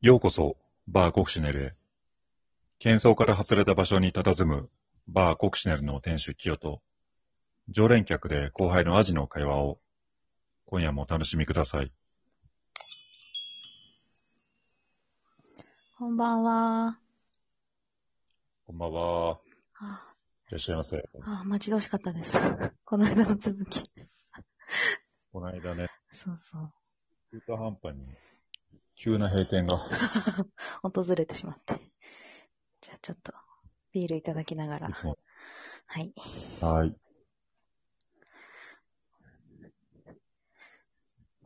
ようこそ、バーコクシネルへ。喧騒から外れた場所に佇む、バーコクシネルの店主キヨと、常連客で後輩のアジの会話を、今夜もお楽しみください。こんばんは。こんばんは。あいらっしゃいませ。あ、待ち遠しかったです。この間の続き。この間ね、そうそう。中途半端に、急な閉店が。訪れてしまって。じゃあちょっと、ビールいただきながらい。つも。はい。はい。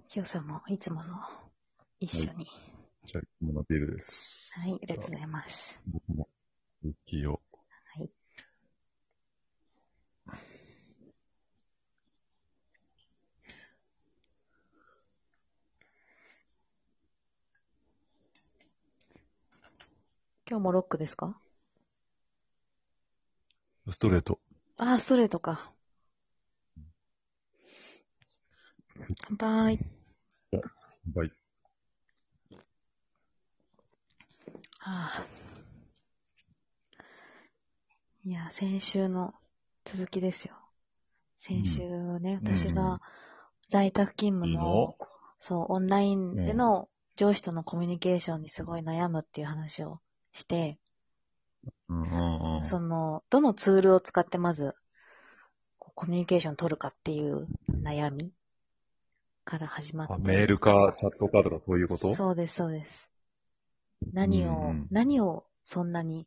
きよさんもいつもの一緒に。じゃあ、いつものビールです。はい、ありがとうございます。僕も、ウイスキーを。はい。今日もロックですか？ストレート。ああ、ストレートか。乾杯。バイ。ああ。いや、先週の続きですよ。先週ね、うん私が在宅勤務いいの？の、そう、オンラインでの上司とのコミュニケーションにすごい悩むっていう話をして、うんうんうん。その、どのツールを使ってまず、コミュニケーション取るかっていう悩みから始まって。あメールか、チャットかとかそういうこと？そうです、そうです。何を、うんうん何をそんなに、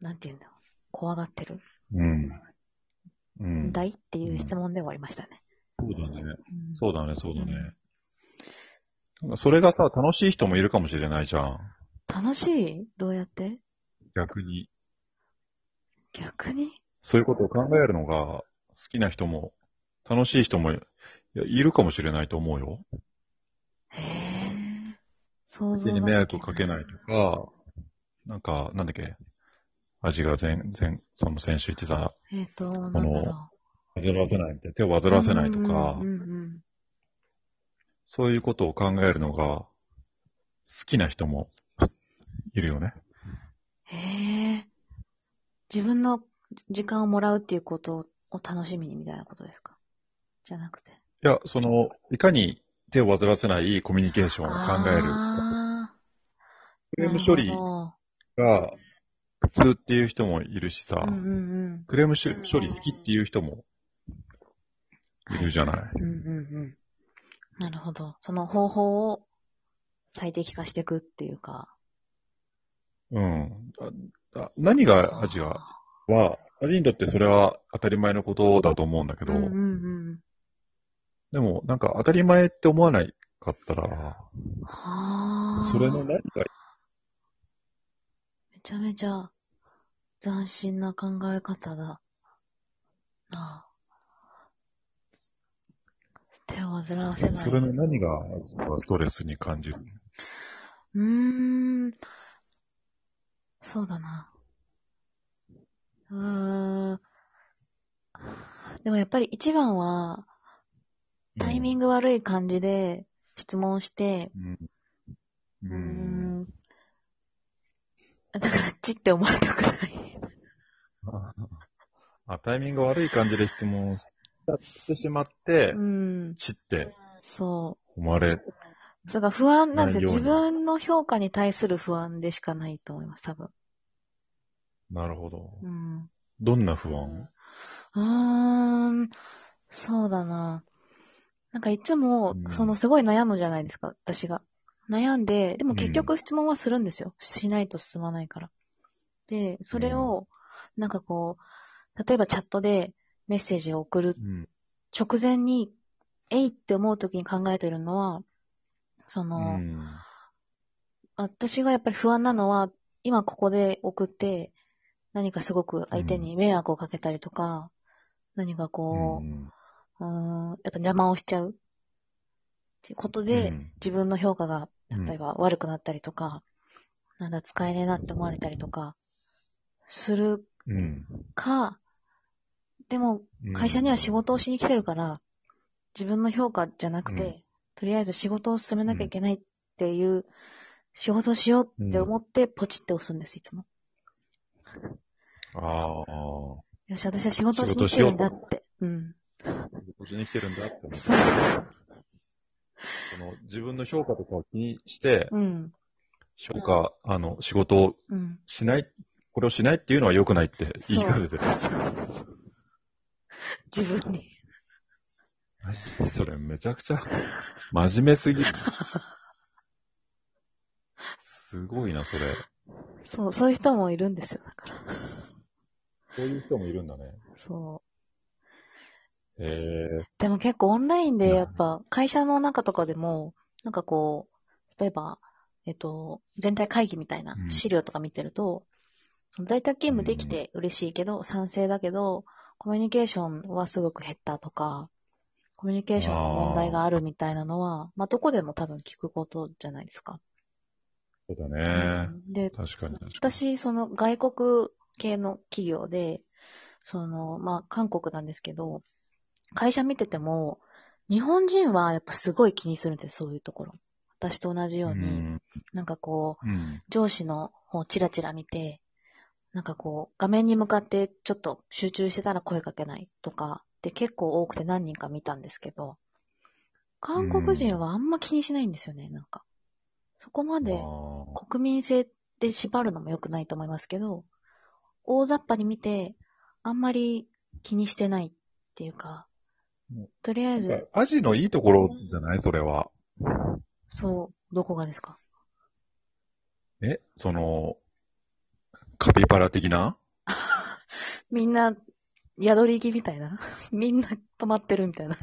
なんて言うんだろう。怖がってる？うん。うんん。だいっていう質問で終わりましたね。そうだね。うんそうだね、そうだね。なんかそれがさ、楽しい人もいるかもしれないじゃん。楽しい？どうやって？逆に。逆に？そういうことを考えるのが好きな人も、楽しい人もいやいるかもしれないと思うよ。へえ。想像相手に迷惑をかけい。ないとか、なんか、なんだっけ、味が全然、その先週言ってた、えっ、と、その煩わせないみたいな、手を煩う。わせないとかうん、うんうんそういうことを考えるのが好きな人もいるよね。へえ。自分の時間をもらうっていうことを楽しみにみたいなことですか？じゃなくて。いや、その、いかに手を煩わせないコミュニケーションを考える。あクレーーム処理が苦痛っていう人もいるしさ、どうんうんうん。クレームし処理好きっていう人もいるじゃない。うんうんうん。なるほど。その方法を最適化していくっていうか。うん。ああ何がアジアは、アジにとってそれは当たり前のことだと思うんだけど、うんうんうん。でもなんか当たり前って思わないかったら、はあ。それの何がめちゃめちゃ斬新な考え方だ。なあ。手を煩わせない。それの何がストレスに感じる？うーん。そうだな。うーん。でもやっぱり一番は、タイミング。グ悪い感じで質問して、うん。うん。ん。だから、ちって思われたくない。あ、タイミング悪い感じで質問してしまってう、ん。ちってそ思われ、う。それが不安なんですよ。自分の評価に対する不安でしかないと思います、多分。なるほど。うん。どんな不安？うーん。そうだな。なんかいつもう、んそのすごい悩むじゃないですか、私が。悩んで、でも結う局質問はするんですよ。しないと進まないから。で、それを、なんかこう、例えばチャットでメッセージを送るうん。直前に、えいって思う時に考えてるのは、その、うん。私がやっぱり不安なのは、今ここで送って、何かすごく相手に迷惑をかけたりとか、何かこう、うんうーん、やっぱ邪魔をしちゃう。っていうことで、うん自分の評価が、うん例えば悪くなったりとか、なんだ、使えねえなって思われたりとか、するうん。か、でも、会社には仕事をしに来てるから、自分の評価じゃなくて、うんとりあえず仕事を進めなきゃいけないっっていう、仕事しようって思ってポチって押すんです、いつも。ああ。よし、私は仕事をしに来てるんだって。うん。こっちに来てるんだって思って。その、自分の評価とかを気にして、うん。評価、あの、仕事をうん。しない、これをしないっていうのは良くないって言い聞かせてる。自分に。それめちゃくちゃ真面目すぎる。すごいな、それ。そう、そういう人もいるんですよ、だから。そういう人もいるんだね。そう。へえ。でも結構オンラインでやっぱ会社の中とかでも、なんかこう、例えば、えっと、全体会議みたいなうん資料とか見てると、その在宅勤務できて嬉しいけど、賛成だけど、コミュニケーションはすごく減ったとか、コミュニケーションの問題があるみたいなのは、まあどこでも多分聞くことじゃないですか。そうだね。うんで、確かに。私、その外国系の企業で、その、まあ、韓国なんですけど、会社見てても、日本人はやっぱすごい気にするんですよ、そういうところ。私と同じように、うん。なんかこう、うん。上司の方をチラチラ見て、なんかこう、画面に向かってちょっと集中してたら声かけないとかって結構多くて何人か見たんですけど、韓国人はあんま気にしないんですよね、なんか。そこまで国民性で縛るのも良くないと思いますけど、大雑把に見て、あんまり気にしてないっていうかうん、とりあえず、かアジのいいところじゃない？それは。そう、どこがですか？え？その、カピバラ的な？みんな、宿り行きみたいな？みんな泊まってるみたいな？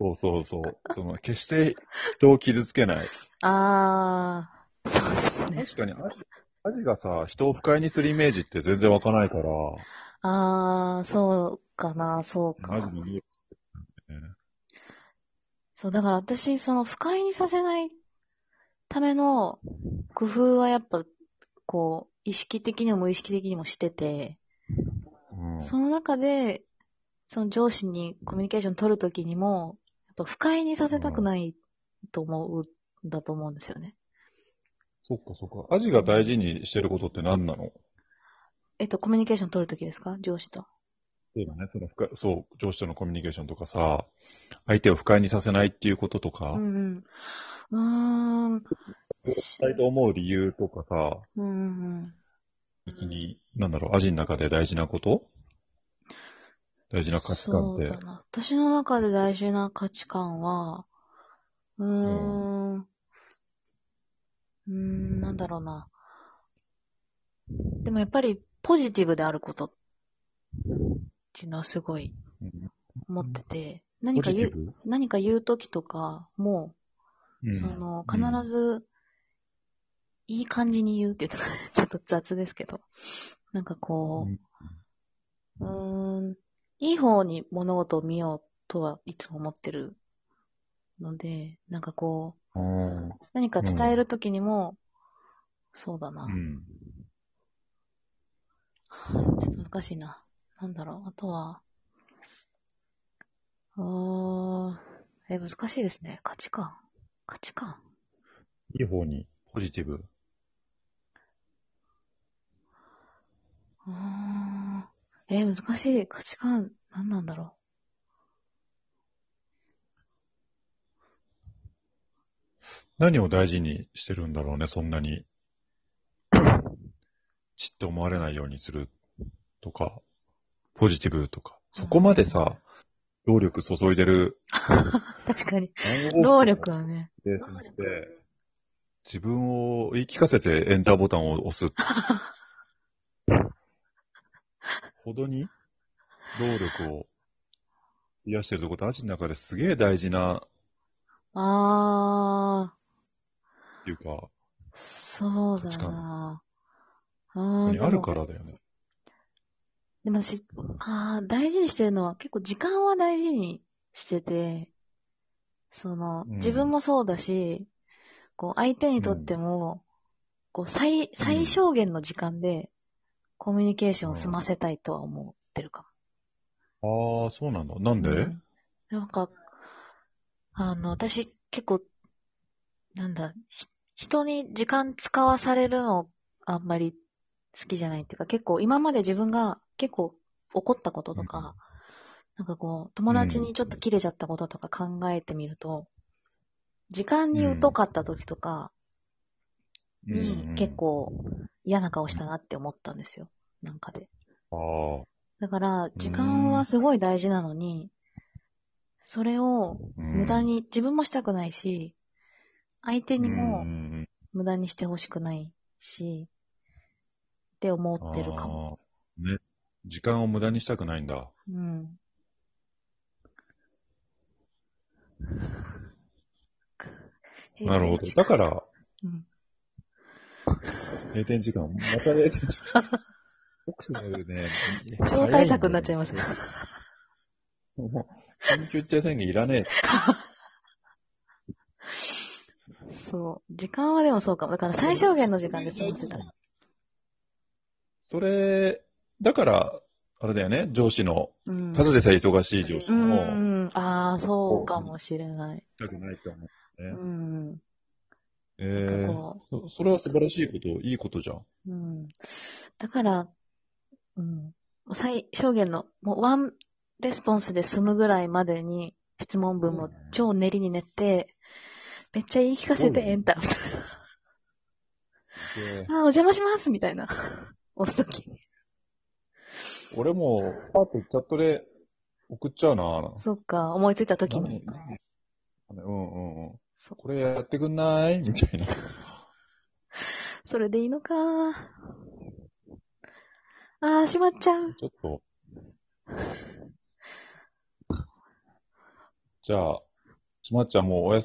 そうそうそう。その、決して人を傷つけない。あー、そうですね。確かにアジ、アジがさ、人を不快にするイメージって全然湧かないから、あー、そうかな、そうアかね。そう、だから私、その不快にさせないための工夫はやっぱ、こう、意識的にも無意識的にもしてて、うん。その中で、その上司にコミュニケーション取るときにも、やっぱ不快にさせたくないと思うんだと思うんですよね。そっかそっか。アジが大事にしてることって何なの？えっと、コミュニケーション取るときですか？上司と。そうだね。その不快、そう、上司とのコミュニケーションとかさ、相手を不快にさせないっていうこととか、うんうん。うーん。したいと思う理由とかさ、うんうん別に、なんだろう、アジの中で大事なこと？大事な価値観ってそうだ。な。私の中で大事な価値観は、うーん。うーん、なんだろうな。でもやっぱりポジティブであることっていうのはすごいうん思ってて、何か言う、何か言うときとかも、うんその、必ず、いい感じに言うって言うと ちょっと雑ですけど、なんかこう、うーん、いい方に物事を見ようとはいつも思ってるので、なんかこう、うん。あ何か伝えるときにも、そうだな、ーうん。ちょっと難しいな。なんだろう、あとは、うーん、え、難しいですね。価値観。価値観。いい方に、ポジティブ。うーん、え、難しい。価値観、何なんだろ何を大事にしてるんだろうね、そんなに。ちって思われないようにするとか、ポジティブとか。そこまでさ、労力注いでる。う。確かに。労力はね。ベースにして、自分を言い聞かせてエンターボタンを押す。ほどに労力を費やしてるとこってアジの中ですげえ大事な、あっていうか、ー、そうだな。あにあるからだよね。でも私、あー大事にしてるのは結構時間は大事にしてて、その、うん自分もそうだし、こう、相手にとっても、こう、最、最小限の時間で、コミュニケーションを済ませたいとは思ってるかああ、そうなんだ。なんも。で、うん。なんか、あの、私結構、なんだ、ひ人に時間使わされるのあんまり好きじゃないっていうか、結構今まで自分が結構怒ったこととか、なんかこう、友達にちょっと切れちゃったこととか考えてみると、時間に疎かった時とかに結構嫌な顔したなって思ったんですよ。なんかで。ああ。だから、時間はすごい大事なのに、それをうん無駄に、自分もしたくないし、相手にうもん無駄にしてほしくないし、って思ってるかも。ね。時間を無駄にしたくないんだ。うん。なるほど。だから、うん。閉店時間、また閉店時間。ボクシングね、超対策になっちゃいますね。もう、緊急事態宣言いらねえ。そう。時間はでもそうかも。だから最小限の時間で済ませたい。それ、だから、あれだよね、上司の、うん。ただでさえ忙しい上司うも、ん。ああ、そうかもしれない。したくないと思ううね。ん。ええなんかこそそれは素晴らしいこと、いいことじゃん。うん。だから、うん。最小限の、もうワンレスポンスで済むぐらいまでに質問文も超練りに練って、めっちゃ言い聞かせてエンターみたいでな。あー、お邪魔しますみたいな。押すとき。俺も、パーッとチャットで送っちゃうな。そっか、思いついたときに。何？うんうんうん。そこれやってくんない？みたいな。それでいいのか。あー、しまっちゃう。ちょっと。じゃあ、しまっちゃんもうおやす